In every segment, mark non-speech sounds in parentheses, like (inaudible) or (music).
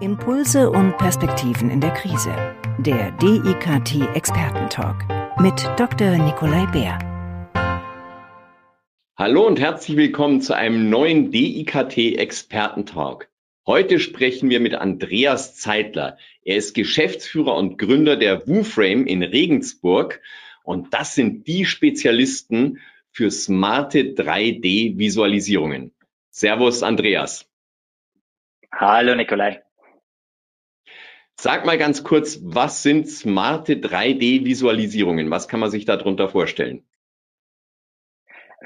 Impulse und Perspektiven in der Krise. Der DIKT Expertentalk mit Dr. Nikolai Bär. Hallo und herzlich willkommen zu einem neuen DIKT Expertentalk. Heute sprechen wir mit Andreas Zeitler. Er ist Geschäftsführer und Gründer der WooFrame in Regensburg und das sind die Spezialisten für smarte 3D-Visualisierungen. Servus, Andreas. Hallo, Nikolai. Sag mal ganz kurz, was sind smarte 3D-Visualisierungen? Was kann man sich darunter vorstellen?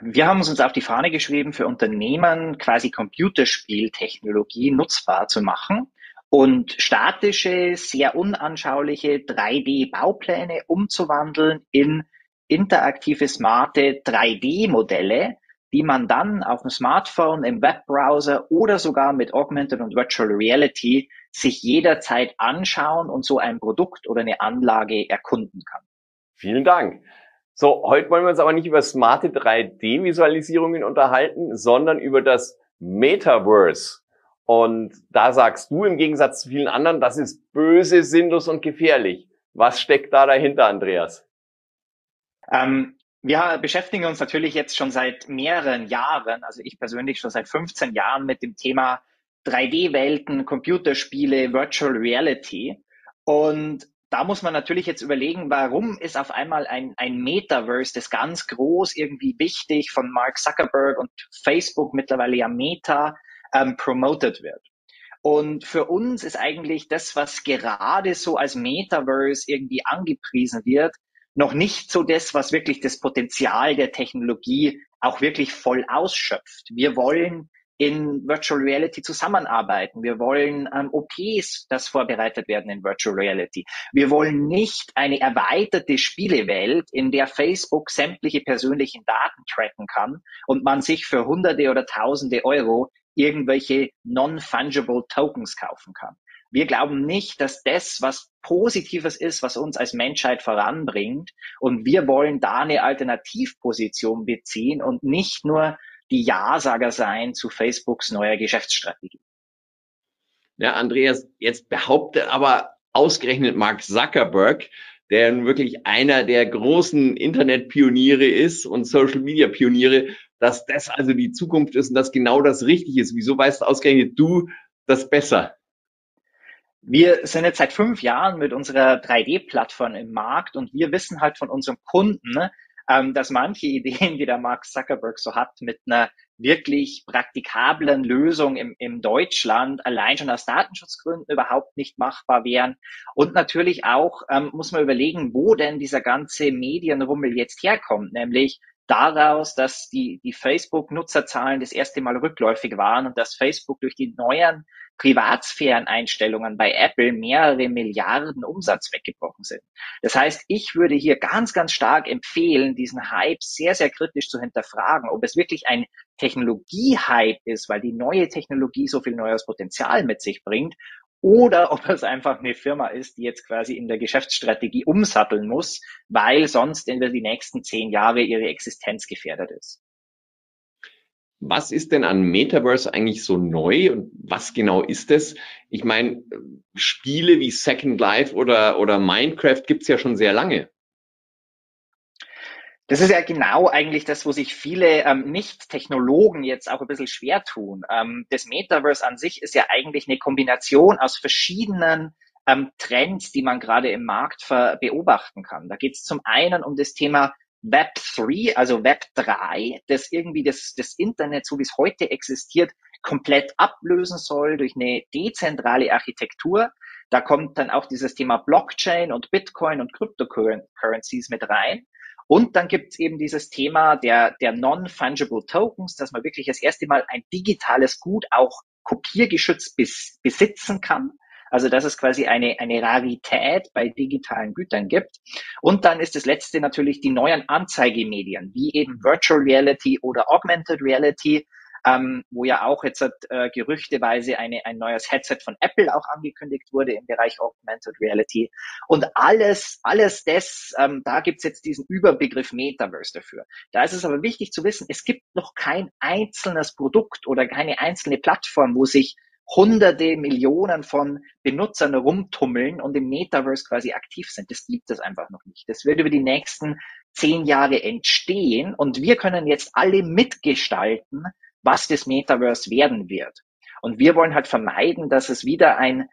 Wir haben uns auf die Fahne geschrieben, für Unternehmen quasi Computerspieltechnologie nutzbar zu machen und statische, sehr unanschauliche 3D-Baupläne umzuwandeln in interaktive, smarte 3D-Modelle, die man dann auf dem Smartphone, im Webbrowser oder sogar mit Augmented und Virtual Reality sich jederzeit anschauen und so ein Produkt oder eine Anlage erkunden kann. Vielen Dank. So, heute wollen wir uns aber nicht über smarte 3D-Visualisierungen unterhalten, sondern über das Metaverse. Und da sagst du im Gegensatz zu vielen anderen, das ist böse, sinnlos und gefährlich. Was steckt da dahinter, Andreas? Ähm, wir beschäftigen uns natürlich jetzt schon seit mehreren Jahren, also ich persönlich schon seit 15 Jahren mit dem Thema 3D-Welten, Computerspiele, Virtual Reality. Und da muss man natürlich jetzt überlegen, warum ist auf einmal ein, ein Metaverse, das ganz groß irgendwie wichtig von Mark Zuckerberg und Facebook mittlerweile ja Meta ähm, promoted wird. Und für uns ist eigentlich das, was gerade so als Metaverse irgendwie angepriesen wird, noch nicht so das, was wirklich das Potenzial der Technologie auch wirklich voll ausschöpft. Wir wollen in Virtual Reality zusammenarbeiten. Wir wollen ähm, OPs, das vorbereitet werden in Virtual Reality. Wir wollen nicht eine erweiterte Spielewelt, in der Facebook sämtliche persönlichen Daten tracken kann und man sich für Hunderte oder Tausende Euro irgendwelche non-fungible Tokens kaufen kann. Wir glauben nicht, dass das was Positives ist, was uns als Menschheit voranbringt. Und wir wollen da eine Alternativposition beziehen und nicht nur die Ja-Sager sein zu Facebooks neuer Geschäftsstrategie. Ja, Andreas, jetzt behauptet aber ausgerechnet Mark Zuckerberg, der wirklich einer der großen Internetpioniere ist und Social Media Pioniere, dass das also die Zukunft ist und dass genau das richtig ist. Wieso weißt ausgerechnet du das besser? Wir sind jetzt seit fünf Jahren mit unserer 3D-Plattform im Markt und wir wissen halt von unserem Kunden, ne, ähm, dass manche Ideen, die der Mark Zuckerberg so hat, mit einer wirklich praktikablen Lösung im, im Deutschland allein schon aus Datenschutzgründen überhaupt nicht machbar wären. Und natürlich auch ähm, muss man überlegen, wo denn dieser ganze Medienrummel jetzt herkommt, nämlich daraus, dass die, die Facebook-Nutzerzahlen das erste Mal rückläufig waren und dass Facebook durch die neuen Privatsphäreneinstellungen bei Apple mehrere Milliarden Umsatz weggebrochen sind. Das heißt, ich würde hier ganz, ganz stark empfehlen, diesen Hype sehr, sehr kritisch zu hinterfragen, ob es wirklich ein Technologie-Hype ist, weil die neue Technologie so viel neues Potenzial mit sich bringt, oder ob es einfach eine Firma ist, die jetzt quasi in der Geschäftsstrategie umsatteln muss, weil sonst in die nächsten zehn Jahre ihre Existenz gefährdet ist. Was ist denn an Metaverse eigentlich so neu und was genau ist es? Ich meine, Spiele wie Second Life oder, oder Minecraft gibt's ja schon sehr lange. Das ist ja genau eigentlich das, wo sich viele ähm, Nicht-Technologen jetzt auch ein bisschen schwer tun. Ähm, das Metaverse an sich ist ja eigentlich eine Kombination aus verschiedenen ähm, Trends, die man gerade im Markt beobachten kann. Da geht es zum einen um das Thema Web 3, also Web 3, das irgendwie das, das Internet, so wie es heute existiert, komplett ablösen soll durch eine dezentrale Architektur. Da kommt dann auch dieses Thema Blockchain und Bitcoin und Cryptocurrencies mit rein. Und dann gibt es eben dieses Thema der, der Non-Fungible Tokens, dass man wirklich das erste Mal ein digitales Gut auch kopiergeschützt bis, besitzen kann. Also dass es quasi eine, eine Rarität bei digitalen Gütern gibt. Und dann ist das letzte natürlich die neuen Anzeigemedien, wie eben Virtual Reality oder Augmented Reality, ähm, wo ja auch jetzt äh, gerüchteweise eine, ein neues Headset von Apple auch angekündigt wurde im Bereich Augmented Reality. Und alles, alles das, ähm, da gibt's jetzt diesen Überbegriff Metaverse dafür. Da ist es aber wichtig zu wissen, es gibt noch kein einzelnes Produkt oder keine einzelne Plattform, wo sich hunderte Millionen von Benutzern rumtummeln und im Metaverse quasi aktiv sind. Das gibt es einfach noch nicht. Das wird über die nächsten zehn Jahre entstehen und wir können jetzt alle mitgestalten, was das Metaverse werden wird. Und wir wollen halt vermeiden, dass es wieder ein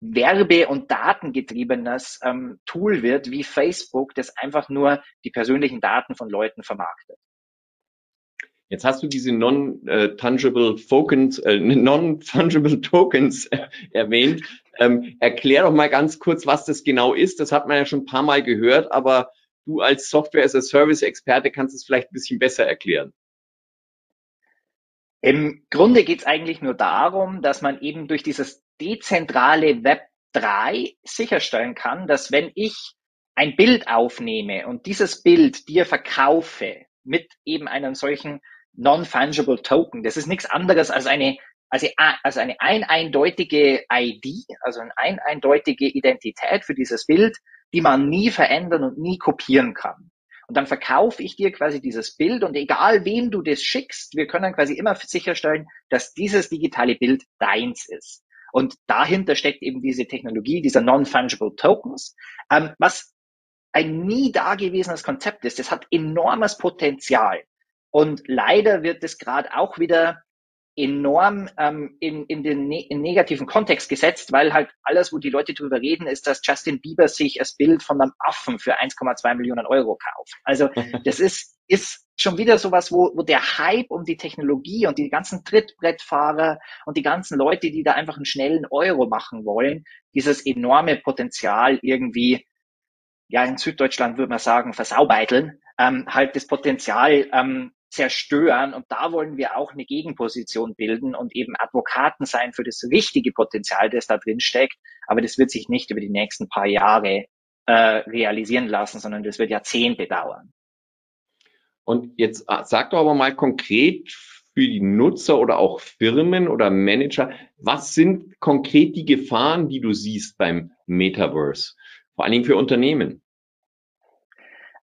werbe- und datengetriebenes ähm, Tool wird wie Facebook, das einfach nur die persönlichen Daten von Leuten vermarktet. Jetzt hast du diese non-tangible Tokens, äh, non-fungible Tokens äh, erwähnt. Ähm, erklär doch mal ganz kurz, was das genau ist. Das hat man ja schon ein paar Mal gehört, aber du als Software as a Service Experte kannst es vielleicht ein bisschen besser erklären. Im Grunde geht es eigentlich nur darum, dass man eben durch dieses dezentrale Web 3 sicherstellen kann, dass wenn ich ein Bild aufnehme und dieses Bild dir verkaufe mit eben einem solchen Non-Fungible Token, das ist nichts anderes als eine, also eine ein eindeutige ID, also eine ein eindeutige Identität für dieses Bild, die man nie verändern und nie kopieren kann. Und dann verkaufe ich dir quasi dieses Bild und egal wem du das schickst, wir können quasi immer sicherstellen, dass dieses digitale Bild deins ist. Und dahinter steckt eben diese Technologie dieser Non-Fungible Tokens, ähm, was ein nie dagewesenes Konzept ist. Das hat enormes Potenzial. Und leider wird es gerade auch wieder enorm ähm, in, in den ne in negativen Kontext gesetzt, weil halt alles, wo die Leute drüber reden, ist, dass Justin Bieber sich das Bild von einem Affen für 1,2 Millionen Euro kauft. Also (laughs) das ist, ist schon wieder sowas, wo, wo der Hype um die Technologie und die ganzen Trittbrettfahrer und die ganzen Leute, die da einfach einen schnellen Euro machen wollen, dieses enorme Potenzial irgendwie, ja in Süddeutschland würde man sagen, versaubeiteln, ähm, halt das Potenzial ähm, zerstören. Und da wollen wir auch eine Gegenposition bilden und eben Advokaten sein für das richtige Potenzial, das da drin steckt. Aber das wird sich nicht über die nächsten paar Jahre äh, realisieren lassen, sondern das wird Jahrzehnte dauern. Und jetzt äh, sag doch aber mal konkret für die Nutzer oder auch Firmen oder Manager, was sind konkret die Gefahren, die du siehst beim Metaverse? Vor allen Dingen für Unternehmen.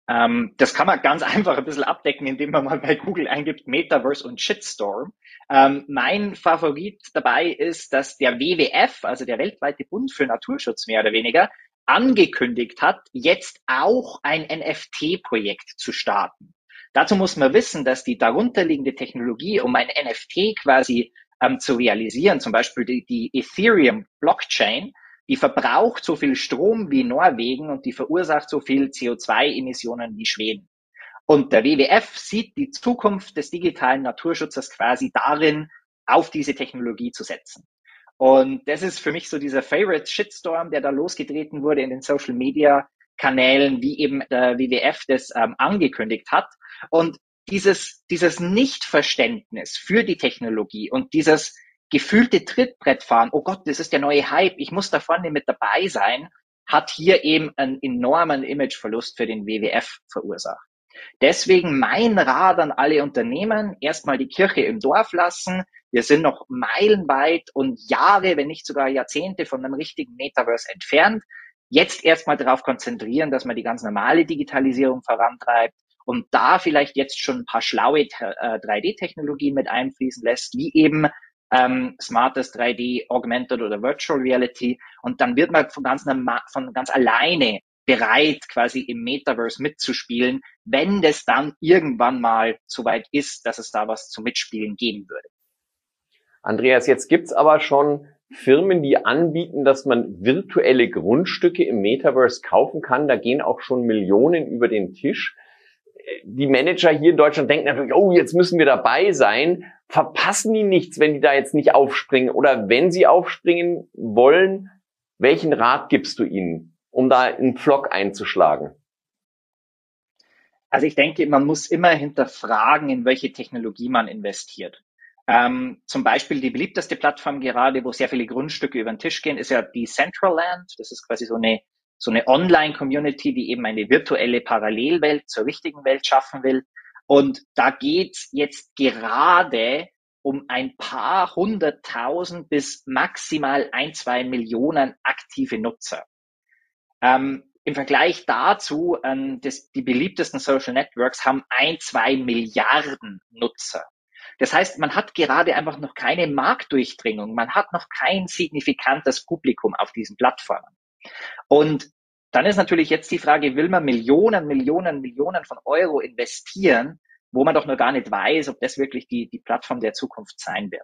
Ähm, das kann man ganz (laughs) einfach ein bisschen abdecken, indem man mal bei Google eingibt Metaverse und Shitstorm. Ähm, mein Favorit dabei ist, dass der WWF, also der weltweite Bund für Naturschutz mehr oder weniger, angekündigt hat, jetzt auch ein NFT-Projekt zu starten. Dazu muss man wissen, dass die darunterliegende Technologie, um ein NFT quasi ähm, zu realisieren, zum Beispiel die, die Ethereum Blockchain, die verbraucht so viel Strom wie Norwegen und die verursacht so viel CO2-Emissionen wie Schweden. Und der WWF sieht die Zukunft des digitalen Naturschutzes quasi darin, auf diese Technologie zu setzen. Und das ist für mich so dieser Favorite Shitstorm, der da losgetreten wurde in den Social Media Kanälen, wie eben der WWF das ähm, angekündigt hat. Und dieses, dieses Nichtverständnis für die Technologie und dieses gefühlte Trittbrettfahren, oh Gott, das ist der neue Hype, ich muss da vorne mit dabei sein, hat hier eben einen enormen Imageverlust für den WWF verursacht. Deswegen mein Rat an alle Unternehmen, erstmal die Kirche im Dorf lassen. Wir sind noch meilenweit und Jahre, wenn nicht sogar Jahrzehnte von einem richtigen Metaverse entfernt. Jetzt erstmal darauf konzentrieren, dass man die ganz normale Digitalisierung vorantreibt und da vielleicht jetzt schon ein paar schlaue 3D-Technologien äh, mit einfließen lässt, wie eben ähm, smartes 3D, Augmented oder Virtual Reality. Und dann wird man von ganz, von ganz alleine bereit, quasi im Metaverse mitzuspielen, wenn das dann irgendwann mal so weit ist, dass es da was zu Mitspielen geben würde. Andreas, jetzt gibt's aber schon Firmen, die anbieten, dass man virtuelle Grundstücke im Metaverse kaufen kann. Da gehen auch schon Millionen über den Tisch. Die Manager hier in Deutschland denken natürlich, oh, jetzt müssen wir dabei sein verpassen die nichts, wenn die da jetzt nicht aufspringen? Oder wenn sie aufspringen wollen, welchen Rat gibst du ihnen, um da einen Flock einzuschlagen? Also ich denke, man muss immer hinterfragen, in welche Technologie man investiert. Ähm, zum Beispiel die beliebteste Plattform gerade, wo sehr viele Grundstücke über den Tisch gehen, ist ja die Centraland. Das ist quasi so eine, so eine Online-Community, die eben eine virtuelle Parallelwelt zur richtigen Welt schaffen will. Und da geht's jetzt gerade um ein paar hunderttausend bis maximal ein, zwei Millionen aktive Nutzer. Ähm, Im Vergleich dazu, ähm, das, die beliebtesten Social Networks haben ein, zwei Milliarden Nutzer. Das heißt, man hat gerade einfach noch keine Marktdurchdringung, man hat noch kein signifikantes Publikum auf diesen Plattformen. Und dann ist natürlich jetzt die Frage, will man Millionen, Millionen, Millionen von Euro investieren, wo man doch noch gar nicht weiß, ob das wirklich die, die Plattform der Zukunft sein wird.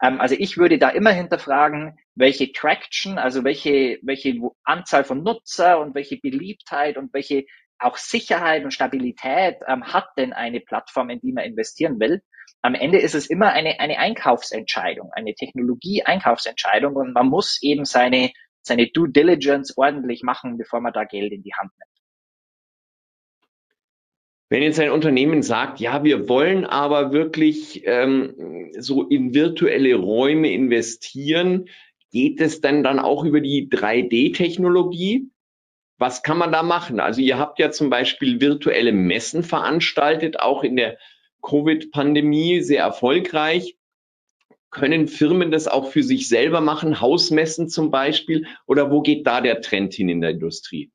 Ähm, also ich würde da immer hinterfragen, welche Traction, also welche, welche Anzahl von Nutzer und welche Beliebtheit und welche auch Sicherheit und Stabilität ähm, hat denn eine Plattform, in die man investieren will. Am Ende ist es immer eine, eine Einkaufsentscheidung, eine Technologie-Einkaufsentscheidung und man muss eben seine, seine Due Diligence ordentlich machen, bevor man da Geld in die Hand nimmt. Wenn jetzt ein Unternehmen sagt, ja, wir wollen aber wirklich ähm, so in virtuelle Räume investieren, geht es denn dann auch über die 3D-Technologie? Was kann man da machen? Also ihr habt ja zum Beispiel virtuelle Messen veranstaltet, auch in der Covid-Pandemie sehr erfolgreich. Können Firmen das auch für sich selber machen, Hausmessen zum Beispiel? Oder wo geht da der Trend hin in der Industrie?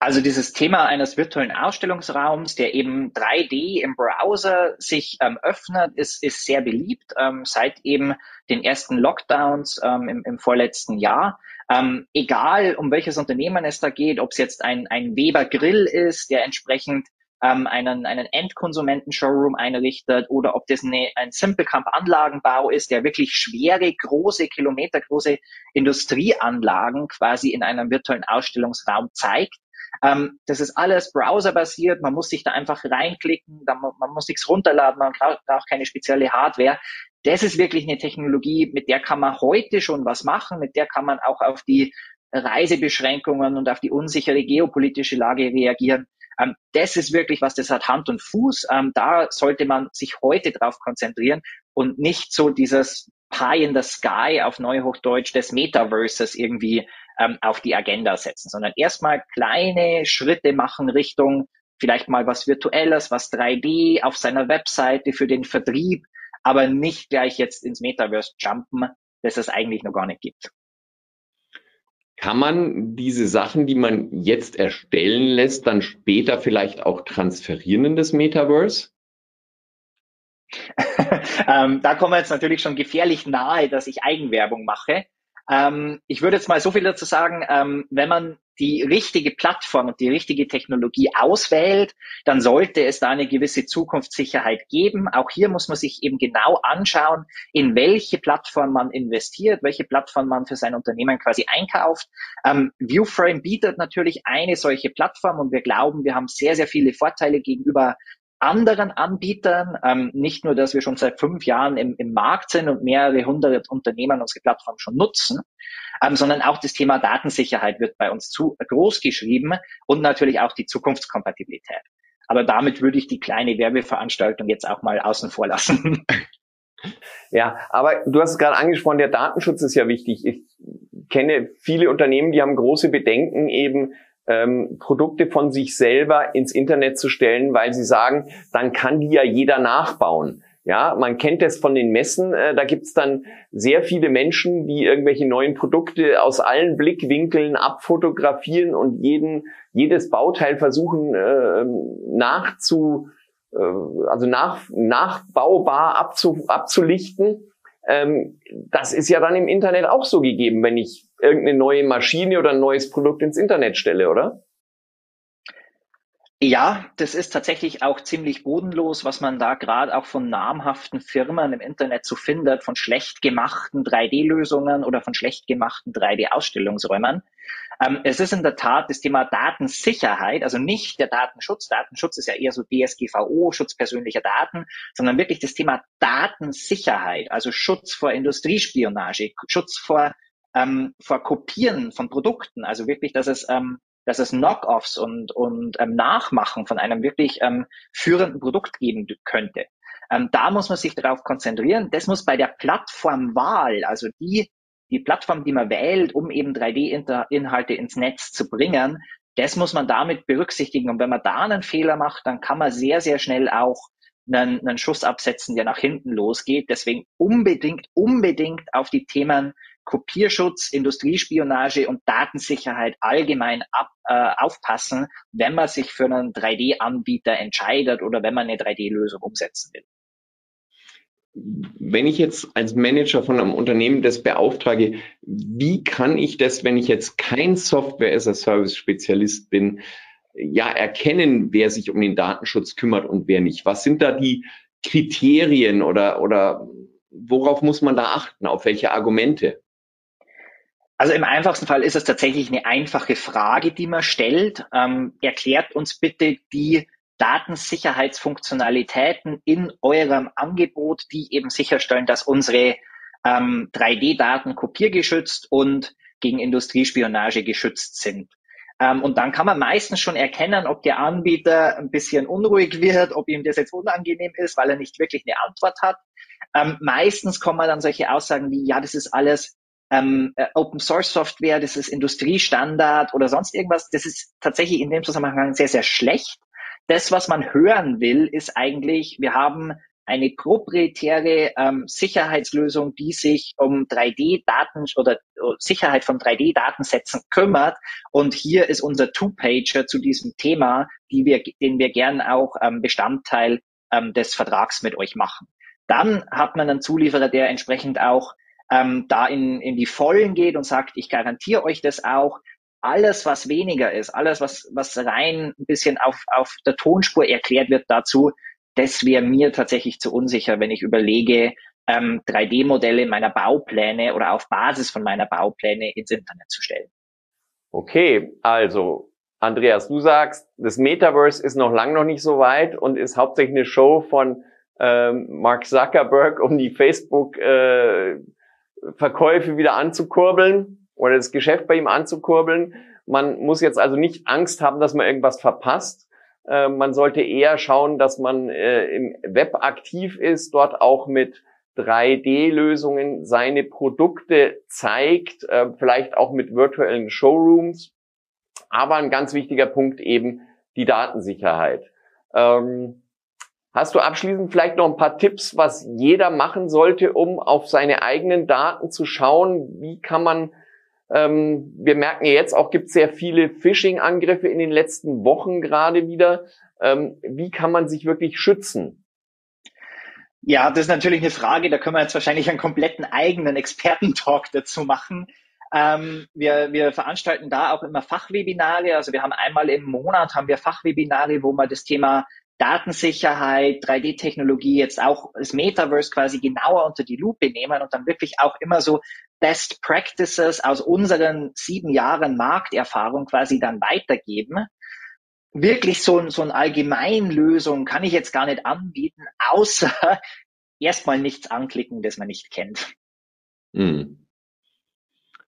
Also dieses Thema eines virtuellen Ausstellungsraums, der eben 3D im Browser sich ähm, öffnet, ist, ist sehr beliebt ähm, seit eben den ersten Lockdowns ähm, im, im vorletzten Jahr. Ähm, egal, um welches Unternehmen es da geht, ob es jetzt ein, ein Weber Grill ist, der entsprechend ähm, einen, einen Endkonsumenten-Showroom einrichtet oder ob das eine, ein Simplecamp-Anlagenbau ist, der wirklich schwere, große, kilometergroße Industrieanlagen quasi in einem virtuellen Ausstellungsraum zeigt ähm, das ist alles browserbasiert. Man muss sich da einfach reinklicken. Da, man muss nichts runterladen. Man braucht keine spezielle Hardware. Das ist wirklich eine Technologie, mit der kann man heute schon was machen. Mit der kann man auch auf die Reisebeschränkungen und auf die unsichere geopolitische Lage reagieren. Ähm, das ist wirklich was, das hat Hand und Fuß. Ähm, da sollte man sich heute drauf konzentrieren und nicht so dieses Pie in the Sky auf Neuhochdeutsch des Metaverses irgendwie ähm, auf die Agenda setzen, sondern erstmal kleine Schritte machen Richtung vielleicht mal was Virtuelles, was 3D auf seiner Webseite für den Vertrieb, aber nicht gleich jetzt ins Metaverse jumpen, das es eigentlich noch gar nicht gibt. Kann man diese Sachen, die man jetzt erstellen lässt, dann später vielleicht auch transferieren in das Metaverse? (laughs) ähm, da kommen wir jetzt natürlich schon gefährlich nahe, dass ich Eigenwerbung mache. Ähm, ich würde jetzt mal so viel dazu sagen, ähm, wenn man die richtige Plattform und die richtige Technologie auswählt, dann sollte es da eine gewisse Zukunftssicherheit geben. Auch hier muss man sich eben genau anschauen, in welche Plattform man investiert, welche Plattform man für sein Unternehmen quasi einkauft. Ähm, Viewframe bietet natürlich eine solche Plattform und wir glauben, wir haben sehr, sehr viele Vorteile gegenüber anderen Anbietern. Ähm, nicht nur, dass wir schon seit fünf Jahren im, im Markt sind und mehrere hundert Unternehmen unsere Plattform schon nutzen, ähm, sondern auch das Thema Datensicherheit wird bei uns zu groß geschrieben und natürlich auch die Zukunftskompatibilität. Aber damit würde ich die kleine Werbeveranstaltung jetzt auch mal außen vor lassen. (laughs) Ja, aber du hast es gerade angesprochen, der Datenschutz ist ja wichtig. Ich kenne viele Unternehmen, die haben große Bedenken eben, ähm, Produkte von sich selber ins Internet zu stellen, weil sie sagen, dann kann die ja jeder nachbauen. Ja, man kennt das von den Messen. Äh, da gibt's dann sehr viele Menschen, die irgendwelche neuen Produkte aus allen Blickwinkeln abfotografieren und jeden, jedes Bauteil versuchen äh, nachzu, äh, also nach, nachbaubar abzu, abzulichten. Ähm, das ist ja dann im Internet auch so gegeben, wenn ich irgendeine neue Maschine oder ein neues Produkt ins Internet stelle, oder? Ja, das ist tatsächlich auch ziemlich bodenlos, was man da gerade auch von namhaften Firmen im Internet so findet, von schlecht gemachten 3D-Lösungen oder von schlecht gemachten 3D-Ausstellungsräumen. Ähm, es ist in der Tat das Thema Datensicherheit, also nicht der Datenschutz. Datenschutz ist ja eher so DSGVO, Schutz persönlicher Daten, sondern wirklich das Thema Datensicherheit, also Schutz vor Industriespionage, Schutz vor, ähm, vor Kopieren von Produkten, also wirklich, dass es ähm, dass es Knock-offs und, und ähm, Nachmachen von einem wirklich ähm, führenden Produkt geben könnte. Ähm, da muss man sich darauf konzentrieren. Das muss bei der Plattformwahl, also die, die Plattform, die man wählt, um eben 3D-Inhalte ins Netz zu bringen, das muss man damit berücksichtigen. Und wenn man da einen Fehler macht, dann kann man sehr, sehr schnell auch einen, einen Schuss absetzen, der nach hinten losgeht. Deswegen unbedingt, unbedingt auf die Themen Kopierschutz, Industriespionage und Datensicherheit allgemein ab, äh, aufpassen, wenn man sich für einen 3D-Anbieter entscheidet oder wenn man eine 3D-Lösung umsetzen will. Wenn ich jetzt als Manager von einem Unternehmen das beauftrage, wie kann ich das, wenn ich jetzt kein Software-as-a-Service-Spezialist bin, ja erkennen, wer sich um den Datenschutz kümmert und wer nicht? Was sind da die Kriterien oder, oder worauf muss man da achten? Auf welche Argumente? Also im einfachsten Fall ist es tatsächlich eine einfache Frage, die man stellt. Ähm, erklärt uns bitte die Datensicherheitsfunktionalitäten in eurem Angebot, die eben sicherstellen, dass unsere ähm, 3D-Daten kopiergeschützt und gegen Industriespionage geschützt sind. Ähm, und dann kann man meistens schon erkennen, ob der Anbieter ein bisschen unruhig wird, ob ihm das jetzt unangenehm ist, weil er nicht wirklich eine Antwort hat. Ähm, meistens kommen dann solche Aussagen wie, ja, das ist alles ähm, äh, Open Source Software, das ist Industriestandard oder sonst irgendwas. Das ist tatsächlich in dem Zusammenhang sehr, sehr schlecht. Das, was man hören will, ist eigentlich, wir haben eine proprietäre ähm, Sicherheitslösung, die sich um 3D-Daten oder uh, Sicherheit von 3D-Datensätzen kümmert. Und hier ist unser Two-Pager zu diesem Thema, die wir, den wir gern auch ähm, Bestandteil ähm, des Vertrags mit euch machen. Dann hat man einen Zulieferer, der entsprechend auch ähm, da in, in die Vollen geht und sagt, ich garantiere euch das auch. Alles, was weniger ist, alles, was, was rein ein bisschen auf, auf der Tonspur erklärt wird dazu, das wäre mir tatsächlich zu unsicher, wenn ich überlege, ähm, 3D-Modelle meiner Baupläne oder auf Basis von meiner Baupläne ins Internet zu stellen. Okay, also Andreas, du sagst, das Metaverse ist noch lang noch nicht so weit und ist hauptsächlich eine Show von ähm, Mark Zuckerberg, um die Facebook äh, Verkäufe wieder anzukurbeln oder das Geschäft bei ihm anzukurbeln. Man muss jetzt also nicht Angst haben, dass man irgendwas verpasst. Äh, man sollte eher schauen, dass man äh, im Web aktiv ist, dort auch mit 3D-Lösungen seine Produkte zeigt, äh, vielleicht auch mit virtuellen Showrooms. Aber ein ganz wichtiger Punkt eben die Datensicherheit. Ähm, Hast du abschließend vielleicht noch ein paar Tipps, was jeder machen sollte, um auf seine eigenen Daten zu schauen? Wie kann man, ähm, wir merken ja jetzt auch, gibt es sehr viele Phishing-Angriffe in den letzten Wochen gerade wieder. Ähm, wie kann man sich wirklich schützen? Ja, das ist natürlich eine Frage, da können wir jetzt wahrscheinlich einen kompletten eigenen Expertentalk dazu machen. Ähm, wir, wir veranstalten da auch immer Fachwebinare. Also wir haben einmal im Monat haben wir Fachwebinare, wo wir das Thema Datensicherheit, 3D-Technologie jetzt auch das Metaverse quasi genauer unter die Lupe nehmen und dann wirklich auch immer so Best Practices aus unseren sieben Jahren Markterfahrung quasi dann weitergeben. Wirklich so, so eine Allgemeinlösung kann ich jetzt gar nicht anbieten, außer (laughs) erstmal nichts anklicken, das man nicht kennt. Hm.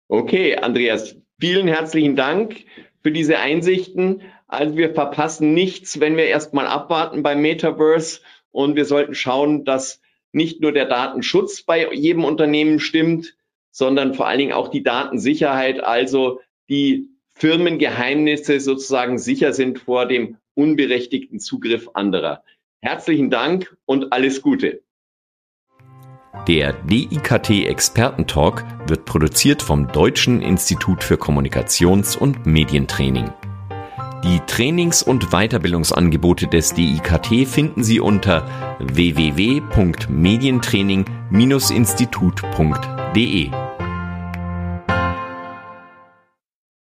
Okay, Andreas, vielen herzlichen Dank für diese Einsichten. Also wir verpassen nichts, wenn wir erstmal abwarten beim Metaverse und wir sollten schauen, dass nicht nur der Datenschutz bei jedem Unternehmen stimmt, sondern vor allen Dingen auch die Datensicherheit, also die Firmengeheimnisse sozusagen sicher sind vor dem unberechtigten Zugriff anderer. Herzlichen Dank und alles Gute. Der DIKT Expertentalk wird produziert vom Deutschen Institut für Kommunikations- und Medientraining. Die Trainings- und Weiterbildungsangebote des DIKT finden Sie unter www.medientraining-institut.de.